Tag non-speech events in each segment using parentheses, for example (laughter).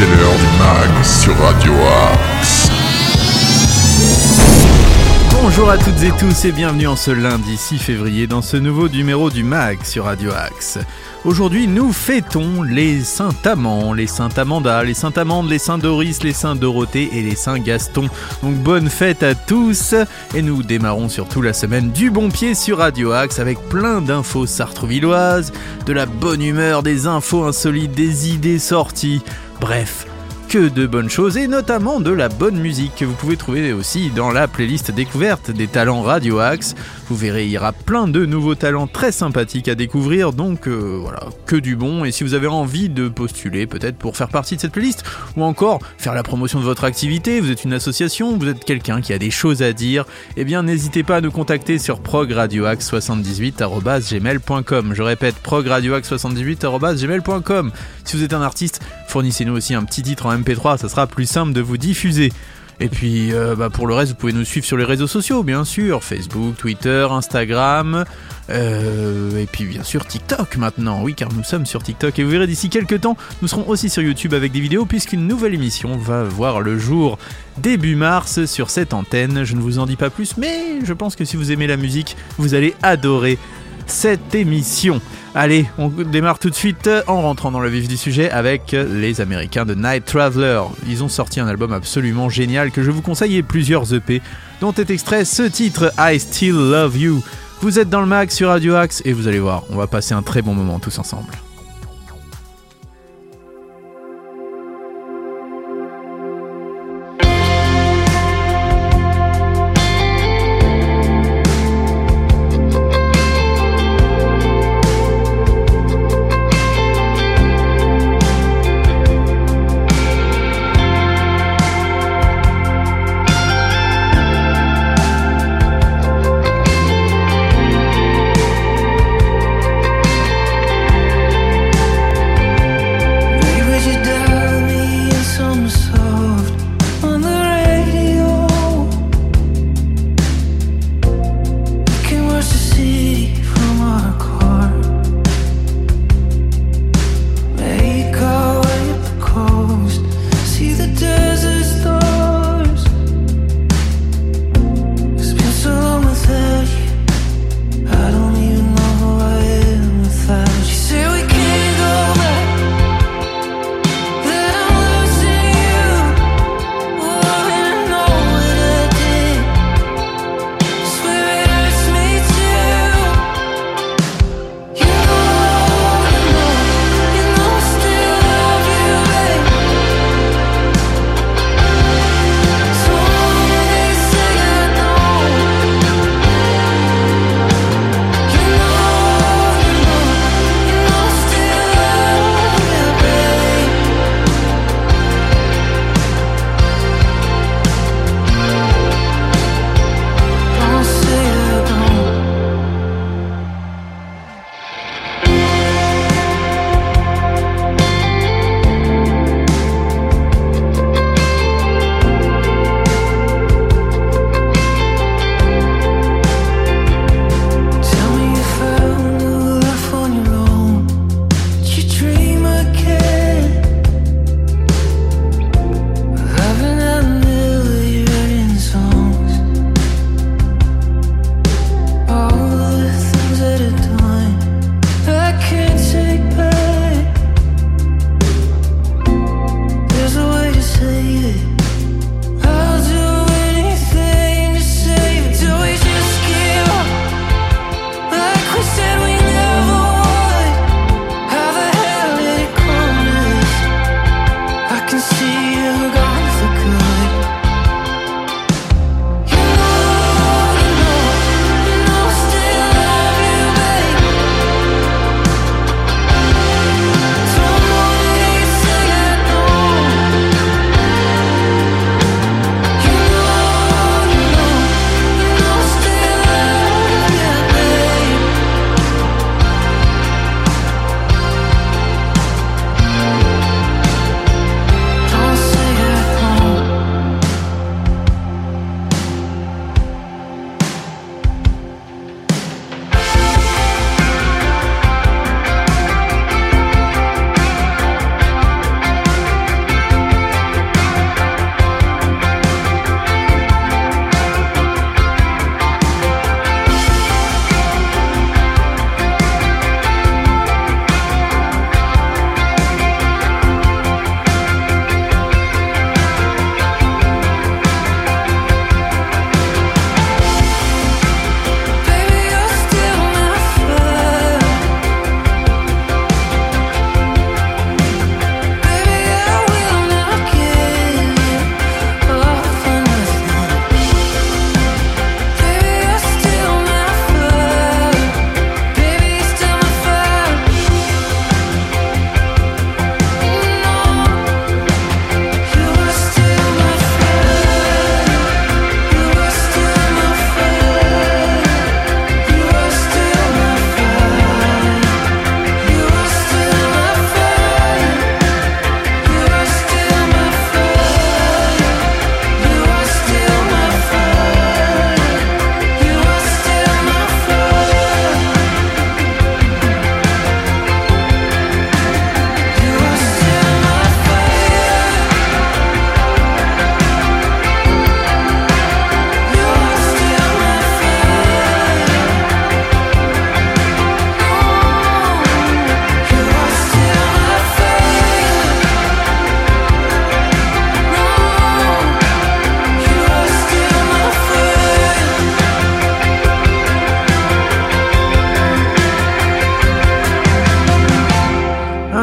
c'est l'heure du mag sur Radio Axe. Bonjour à toutes et tous et bienvenue en ce lundi 6 février dans ce nouveau numéro du MAG sur Radio Axe. Aujourd'hui, nous fêtons les Saint-Amand, les Saint-Amanda, les Saint-Amandes, les Saint-Doris, les Saint-Dorothée et les Saint-Gaston. Donc bonne fête à tous et nous démarrons surtout la semaine du bon pied sur Radio Axe avec plein d'infos sartrouvilloises, de la bonne humeur, des infos insolites, des idées sorties. Bref, que de bonnes choses et notamment de la bonne musique que vous pouvez trouver aussi dans la playlist découverte des talents Radio Axe. Vous verrez, il y aura plein de nouveaux talents très sympathiques à découvrir, donc euh, voilà, que du bon. Et si vous avez envie de postuler peut-être pour faire partie de cette playlist, ou encore faire la promotion de votre activité, vous êtes une association, vous êtes quelqu'un qui a des choses à dire, eh bien n'hésitez pas à nous contacter sur progradioaxe78.gmail.com. Je répète, progradioaxe78.gmail.com. Si vous êtes un artiste, fournissez-nous aussi un petit titre en MP3, ça sera plus simple de vous diffuser. Et puis euh, bah, pour le reste, vous pouvez nous suivre sur les réseaux sociaux, bien sûr, Facebook, Twitter, Instagram, euh, et puis bien sûr TikTok maintenant, oui, car nous sommes sur TikTok. Et vous verrez d'ici quelques temps, nous serons aussi sur YouTube avec des vidéos, puisqu'une nouvelle émission va voir le jour début mars sur cette antenne. Je ne vous en dis pas plus, mais je pense que si vous aimez la musique, vous allez adorer cette émission. Allez, on démarre tout de suite en rentrant dans le vif du sujet avec les Américains de Night Traveler. Ils ont sorti un album absolument génial que je vous conseille et plusieurs EP dont est extrait ce titre I Still Love You. Vous êtes dans le mag sur Radio Axe et vous allez voir, on va passer un très bon moment tous ensemble.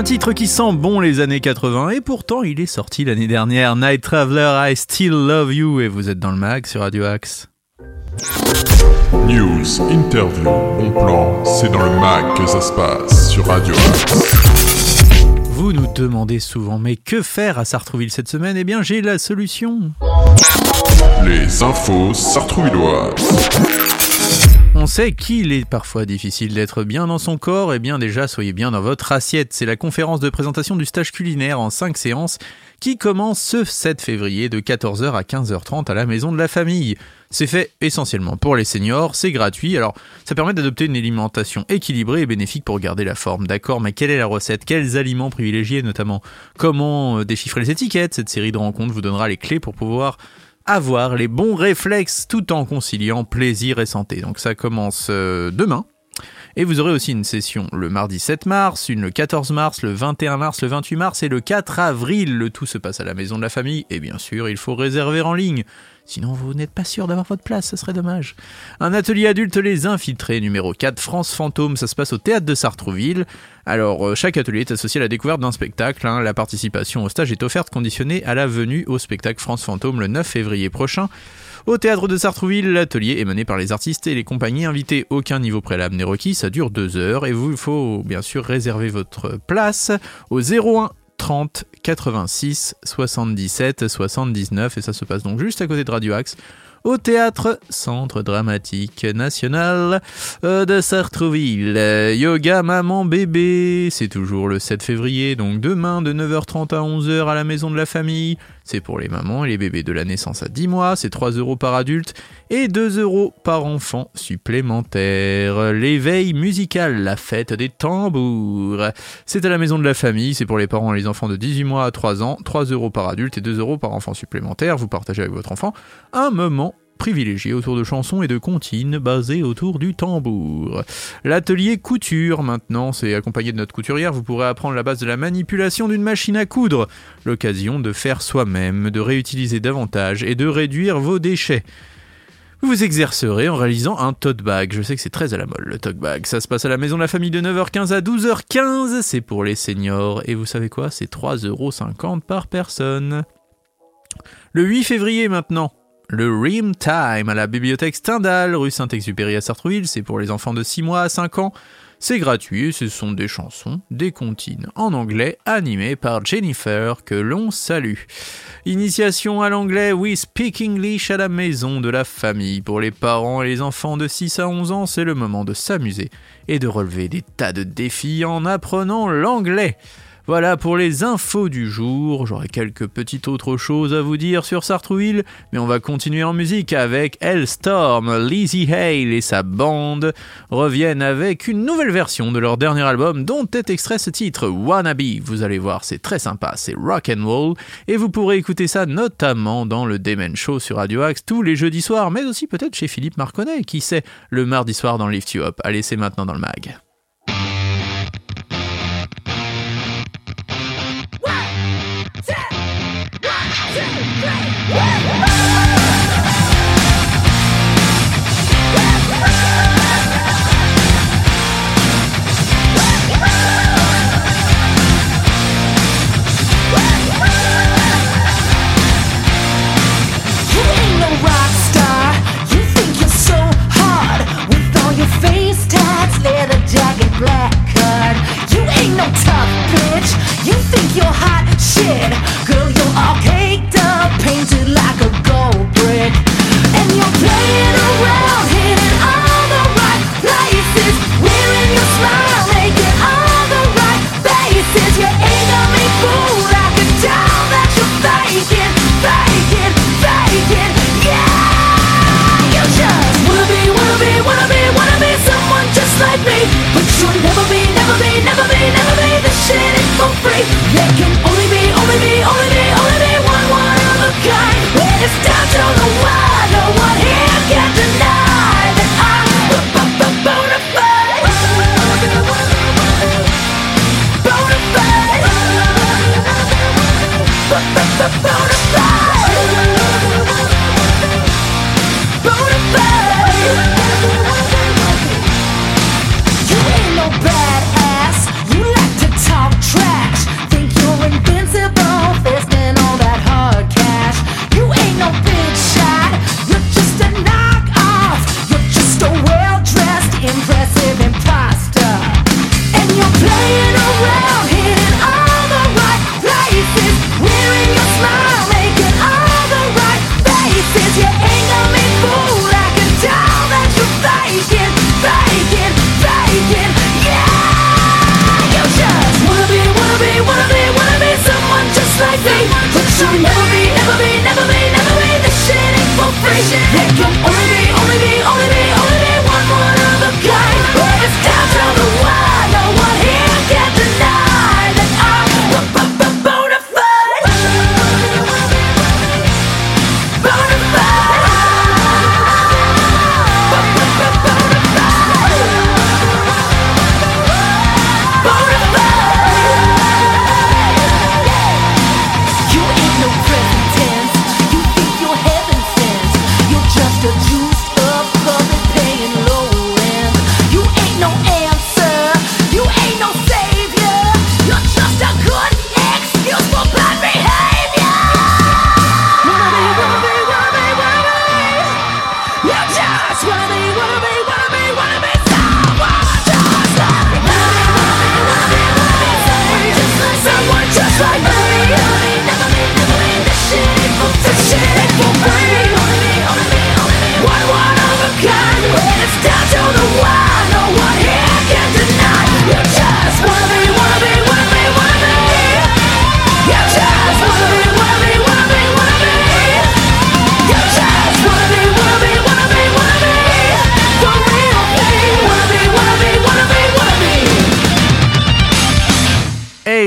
Titre qui sent bon les années 80 et pourtant il est sorti l'année dernière. Night Traveler, I Still Love You et vous êtes dans le mag sur Radio Axe. News, interview, bon plan, c'est dans le mag que ça se passe sur Radio Axe. Vous nous demandez souvent, mais que faire à Sartrouville cette semaine? Eh bien, j'ai la solution. Les infos sartrouvilloises. On sait qu'il est parfois difficile d'être bien dans son corps, et bien déjà soyez bien dans votre assiette. C'est la conférence de présentation du stage culinaire en 5 séances qui commence ce 7 février de 14h à 15h30 à la maison de la famille. C'est fait essentiellement pour les seniors, c'est gratuit, alors ça permet d'adopter une alimentation équilibrée et bénéfique pour garder la forme, d'accord, mais quelle est la recette? Quels aliments privilégier notamment? Comment euh, déchiffrer les étiquettes? Cette série de rencontres vous donnera les clés pour pouvoir avoir les bons réflexes tout en conciliant plaisir et santé. Donc ça commence euh, demain. Et vous aurez aussi une session le mardi 7 mars, une le 14 mars, le 21 mars, le 28 mars et le 4 avril. Le tout se passe à la maison de la famille et bien sûr il faut réserver en ligne. Sinon, vous n'êtes pas sûr d'avoir votre place, ce serait dommage. Un atelier adulte Les Infiltrés, numéro 4, France Fantôme, ça se passe au théâtre de Sartrouville. Alors, euh, chaque atelier est associé à la découverte d'un spectacle. Hein. La participation au stage est offerte conditionnée à la venue au spectacle France Fantôme le 9 février prochain. Au théâtre de Sartrouville, l'atelier est mené par les artistes et les compagnies invités. Aucun niveau préalable n'est requis, ça dure deux heures et vous, il faut bien sûr réserver votre place au 01 30 86 77 79 et ça se passe donc juste à côté de Radio Axe au théâtre Centre Dramatique National euh, de Sartrouville. Yoga Maman Bébé, c'est toujours le 7 février, donc demain de 9h30 à 11h à la maison de la famille. C'est pour les mamans et les bébés de la naissance à 10 mois, c'est 3 euros par adulte et 2 euros par enfant supplémentaire. L'éveil musical, la fête des tambours. C'est à la maison de la famille, c'est pour les parents et les enfants de 18 mois à 3 ans, 3 euros par adulte et 2 euros par enfant supplémentaire. Vous partagez avec votre enfant un moment privilégié autour de chansons et de comptines basées autour du tambour. L'atelier couture maintenant, c'est accompagné de notre couturière, vous pourrez apprendre la base de la manipulation d'une machine à coudre, l'occasion de faire soi-même, de réutiliser davantage et de réduire vos déchets. Vous vous exercerez en réalisant un tote bag. Je sais que c'est très à la mode le tote bag. Ça se passe à la maison de la famille de 9h15 à 12h15. C'est pour les seniors. Et vous savez quoi? C'est 3,50€ par personne. Le 8 février maintenant, le Ream Time à la bibliothèque Stendhal, rue Saint-Exupéry à Sartrouville, c'est pour les enfants de 6 mois à 5 ans. C'est gratuit ce sont des chansons, des comptines en anglais animées par Jennifer que l'on salue. Initiation à l'anglais We Speak English à la maison de la famille. Pour les parents et les enfants de 6 à 11 ans, c'est le moment de s'amuser et de relever des tas de défis en apprenant l'anglais. Voilà pour les infos du jour. J'aurai quelques petites autres choses à vous dire sur Sartrouville, mais on va continuer en musique avec Hellstorm. Lizzie Hale et sa bande reviennent avec une nouvelle version de leur dernier album dont est extrait ce titre Wannabe. Vous allez voir, c'est très sympa, c'est rock and roll et vous pourrez écouter ça notamment dans le Demen Show sur Radio Axe tous les jeudis soirs, mais aussi peut-être chez Philippe Marconnet, qui sait, le mardi soir dans Lift You Up. Allez, c'est maintenant dans le mag. Ah!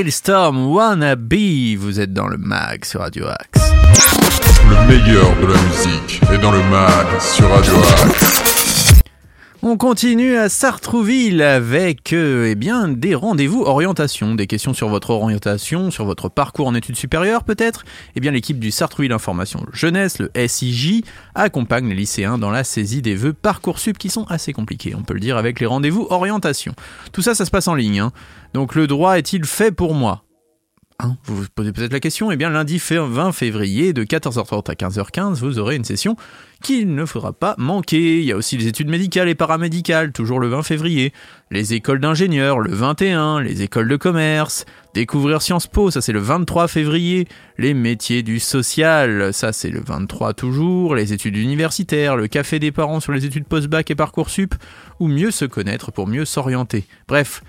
Hailstorm Wanna Be. Vous êtes dans le mag sur Radio Axe. Le meilleur de la musique est dans le mag sur Radio Axe. On continue à Sartrouville avec euh, eh bien, des rendez-vous orientation, des questions sur votre orientation, sur votre parcours en études supérieures peut-être. Eh bien, l'équipe du Sartrouville Information Jeunesse, le SIJ, accompagne les lycéens dans la saisie des vœux Parcoursup qui sont assez compliqués, on peut le dire, avec les rendez-vous orientation. Tout ça, ça se passe en ligne. hein. Donc le droit est-il fait pour moi? Hein, vous vous posez peut-être la question, eh bien lundi fait- 20 février de 14h30 à 15h15, vous aurez une session qu'il ne faudra pas manquer. Il y a aussi les études médicales et paramédicales, toujours le 20 février, les écoles d'ingénieurs le 21, les écoles de commerce, découvrir Sciences Po, ça c'est le 23 février, les métiers du social, ça c'est le 23 toujours, les études universitaires, le café des parents sur les études post-bac et Parcoursup, ou mieux se connaître pour mieux s'orienter. Bref,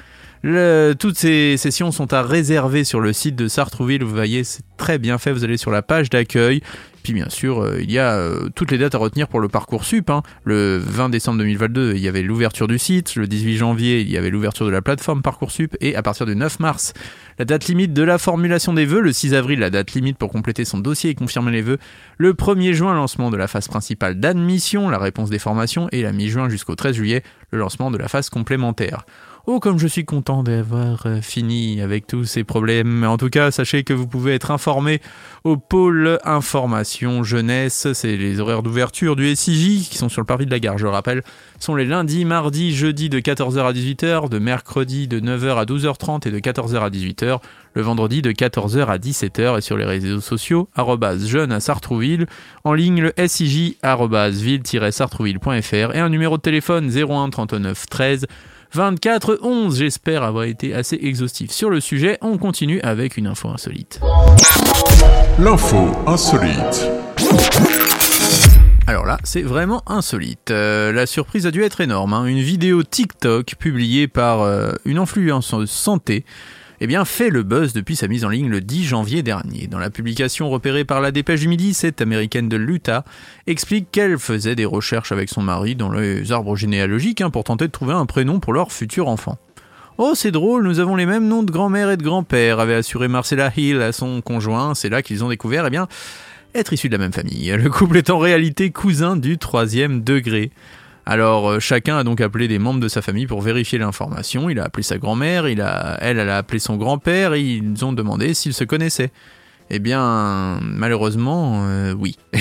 le- toutes ces sessions sont à réserver sur le site de Sartrouville. Vous voyez, c'est très bien fait. Vous allez sur la page d'accueil. Puis bien sûr, euh, il y a euh, toutes les dates à retenir pour le parcours sup. hein. Le 20 décembre 2022, il y avait l'ouverture du site. Le 18 janvier, il y avait l'ouverture de la plateforme Parcoursup. Et à partir du 9 mars, la date limite de la formulation des vœux. Le 6 avril, la date limite pour compléter son dossier et confirmer les vœux. Le 1er juin, lancement de la phase principale d'admission, la réponse des formations. Et la mi-juin jusqu'au 13 juillet, le lancement de la phase complémentaire. Oh, comme je suis content d'avoir euh, fini avec tous ces problèmes. En tout cas, sachez que vous pouvez être informé au pôle information jeunesse. C'est les horaires d'ouverture du SIJ qui sont sur le parvis de la gare, je le rappelle. Sont les lundis, mardis, jeudi de 14h à 18h, de mercredi de 9h à 12h30 et de 14h à 18h, le vendredi de 14h à 17h et sur les réseaux sociaux, jeune à Sartrouville, en ligne le SIJ, ville-sartrouville.fr et un numéro de téléphone 01 39 13 24 11. J'espère avoir été assez exhaustif sur le sujet. On continue avec une info insolite. L'info insolite. Alors là, c'est vraiment insolite. Euh, la surprise a dû être énorme. hein. Une vidéo TikTok publiée par euh, une influenceuse santé eh bien, fait le buzz depuis sa mise en ligne le 10 janvier dernier. Dans la publication repérée par la dépêche du midi, cette américaine de l'Utah explique qu'elle faisait des recherches avec son mari dans les arbres généalogiques hein, pour tenter de trouver un prénom pour leur futur enfant. Oh, c'est drôle, nous avons les mêmes noms de grand-mère et de grand-père, avait assuré Marcella Hill à son conjoint. C'est là qu'ils ont découvert, eh bien, être issus de la même famille. Le couple est en réalité cousin du troisième degré. Alors euh, chacun a donc appelé des membres de sa famille pour vérifier l'information. Il a appelé sa grand-mère, il a, elle, elle a appelé son grand-père et ils ont demandé s'ils se connaissaient. Eh bien, malheureusement, euh, oui. (laughs)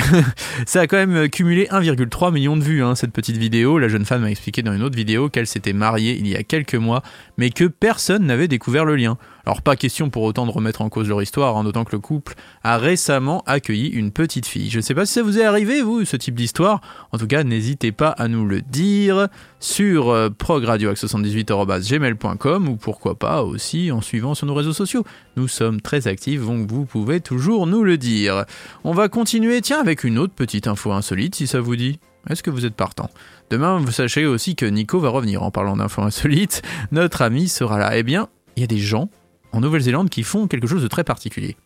Ça a quand même cumulé 1,3 million de vues, hein, cette petite vidéo. La jeune femme m'a expliqué dans une autre vidéo qu'elle s'était mariée il y a quelques mois, mais que personne n'avait découvert le lien. Alors pas question pour autant de remettre en cause leur histoire, hein, d'autant que le couple a récemment accueilli une petite fille. Je ne sais pas si ça vous est arrivé, vous, ce type d'histoire. En tout cas, n'hésitez pas à nous le dire sur euh, progradioaxe78.gmail.com ou pourquoi pas aussi en suivant sur nos réseaux sociaux. Nous sommes très actifs, donc vous pouvez toujours nous le dire. On va continuer, tiens, avec une autre petite info insolite, si ça vous dit. Est-ce que vous êtes partant? Demain, vous sachez aussi que Nico va revenir en parlant d'infos insolites. Notre ami sera là. Eh bien, il y a des gens en Nouvelle-Zélande qui font quelque chose de très particulier.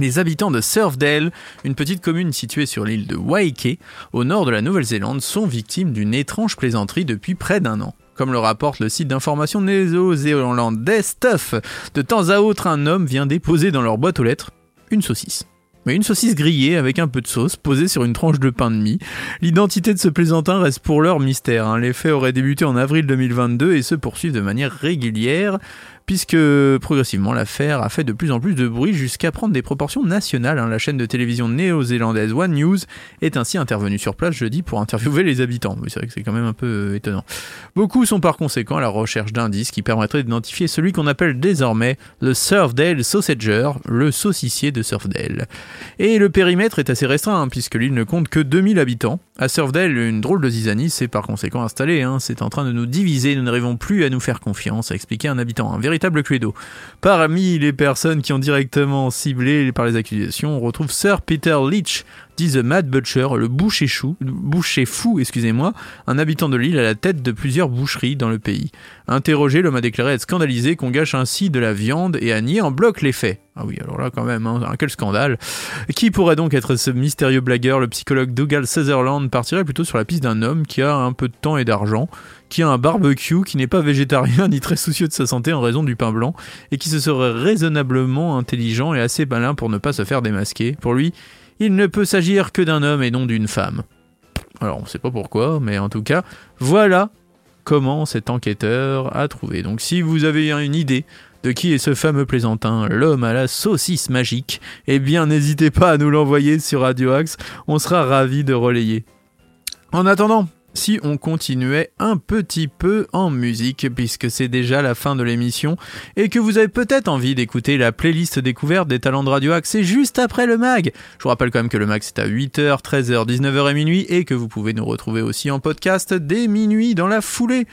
Les habitants de Surfdale, une petite commune située sur l'île de Waiké, au nord de la Nouvelle-Zélande, sont victimes d'une étrange plaisanterie depuis près d'un an. Comme le rapporte le site d'information néo-zélandais Stuff, de temps à autre, un homme vient déposer dans leur boîte aux lettres une saucisse. Mais une saucisse grillée avec un peu de sauce posée sur une tranche de pain de mie. L'identité de ce plaisantin reste pour l'heure mystère. hein. Les faits auraient débuté en avril 2022 et se poursuivent de manière régulière puisque progressivement l'affaire a fait de plus en plus de bruit jusqu'à prendre des proportions nationales. hein. La chaîne de télévision néo-zélandaise One News est ainsi intervenue sur place jeudi pour interviewer les habitants. C'est vrai que c'est quand même un peu euh, étonnant. Beaucoup sont par conséquent à la recherche d'indices qui permettraient d'identifier celui qu'on appelle désormais le Surfdale Sausager, le saucissier de Surfdale. Et le périmètre est assez restreint, hein, puisque l'île ne compte que 2000 habitants. À Surfdale, une drôle de zizanie s'est par conséquent installée. hein. C'est en train de nous diviser, nous n'arrivons plus à nous faire confiance, a expliqué un habitant. Un véritable cluedo. Parmi les personnes qui ont directement ciblé par les accusations, on retrouve Sir Peter Leach, dit The Mad Butcher, le boucher, fou, excusez-moi, un habitant de l'île à la tête de plusieurs boucheries dans le pays. Interrogé, l'homme a déclaré être scandalisé qu'on gâche ainsi de la viande et a nié en bloc les faits. Ah oui, alors là quand même, hein, quel scandale. Qui pourrait donc être ce mystérieux blagueur? Le psychologue Dougal Sutherland partirait plutôt sur la piste d'un homme qui a un peu de temps et d'argent, qui a un barbecue, qui n'est pas végétarien (laughs) ni très soucieux de sa santé en raison du pain blanc, et qui se serait raisonnablement intelligent et assez malin pour ne pas se faire démasquer. Pour lui, il ne peut s'agir que d'un homme et non d'une femme. Alors on ne sait pas pourquoi, mais en tout cas, voilà comment cet enquêteur a trouvé. Donc si vous avez une idée de qui est ce fameux plaisantin, l'homme à la saucisse magique, eh bien n'hésitez pas à nous l'envoyer sur Radio Axe, on sera ravis de relayer. En attendant, si on continuait un petit peu en musique, puisque c'est déjà la fin de l'émission, et que vous avez peut-être envie d'écouter la playlist découverte des talents de Radio Axe, c'est juste après le mag. Je vous rappelle quand même que le mag c'est à 8h, 13h, 19h et minuit, et que vous pouvez nous retrouver aussi en podcast dès minuit dans la foulée.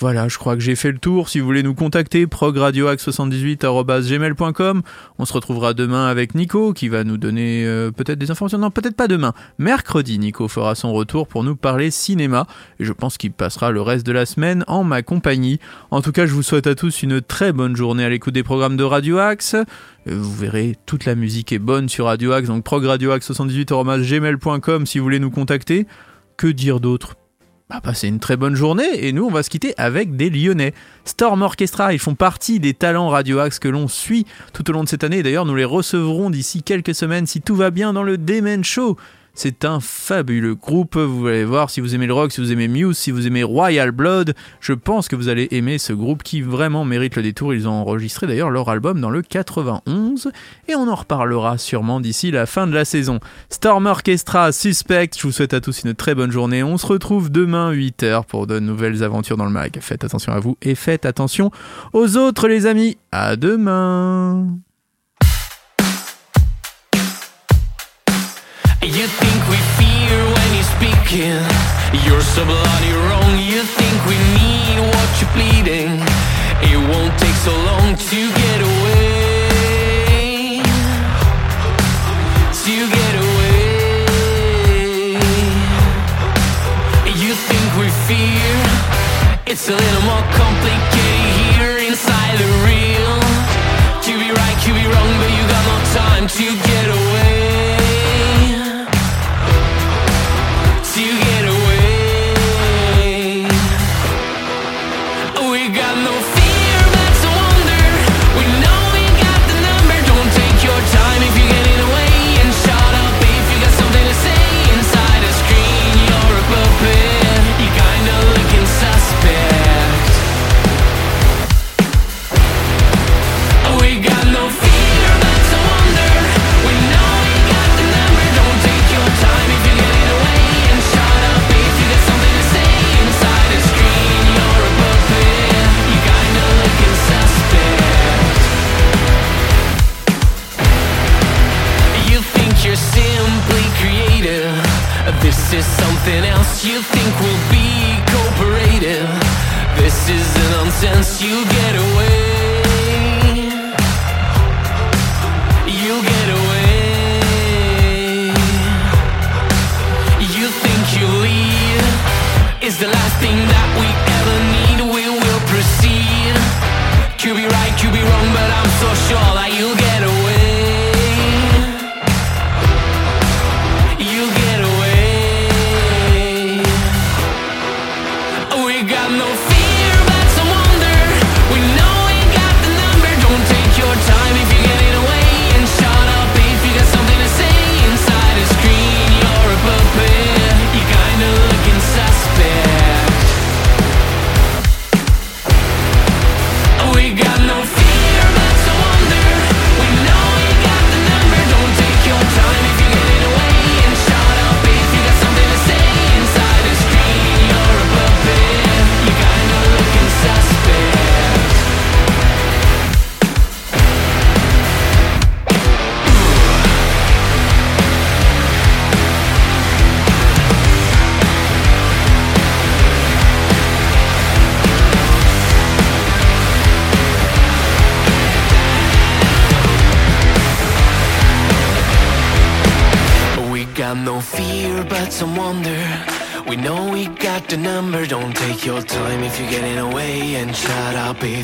Voilà, je crois que j'ai fait le tour. Si vous voulez nous contacter, progradioax78.gmail.com. On se retrouvera demain avec Nico qui va nous donner euh, peut-être des informations. Non, peut-être pas demain. Mercredi, Nico fera son retour pour nous parler cinéma. Et je pense qu'il passera le reste de la semaine en ma compagnie. En tout cas, je vous souhaite à tous une très bonne journée à l'écoute des programmes de Radio Axe. Euh, Vous verrez, toute la musique est bonne sur Radio Axe. Donc progradioax78.gmail.com si vous voulez nous contacter. Que dire d'autre? Bah, passez une très bonne journée et nous on va se quitter avec des Lyonnais. Storm Orchestra, ils font partie des talents Radio Axe que l'on suit tout au long de cette année. D'ailleurs, nous les recevrons d'ici quelques semaines si tout va bien dans le Demen Show. C'est un fabuleux groupe, vous allez voir si vous aimez le rock, si vous aimez Muse, si vous aimez Royal Blood, je pense que vous allez aimer ce groupe qui vraiment mérite le détour. Ils ont enregistré d'ailleurs leur album dans le 91 et on en reparlera sûrement d'ici la fin de la saison. Storm Orchestra, Suspect, je vous souhaite à tous une très bonne journée. On se retrouve demain 8h pour de nouvelles aventures dans le mag. Faites attention à vous et faites attention aux autres les amis. À demain. You think we fear when you're speaking. You're so bloody wrong. You think we need what you're pleading. It won't take so long to get away. To get away. You think we fear. It's a little more complicated here inside the real. To be right, to be wrong, but you got no time to get away. No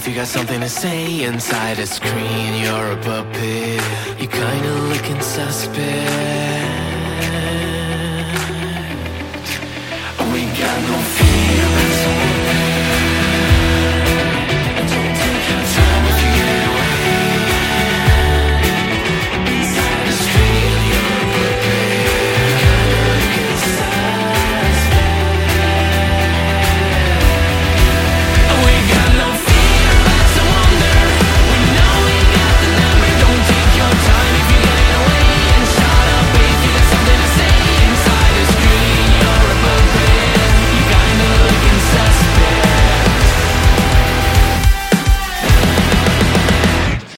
if you got something to say. Inside a screen, you're a puppet. You kinda looking suspect. We got no fear.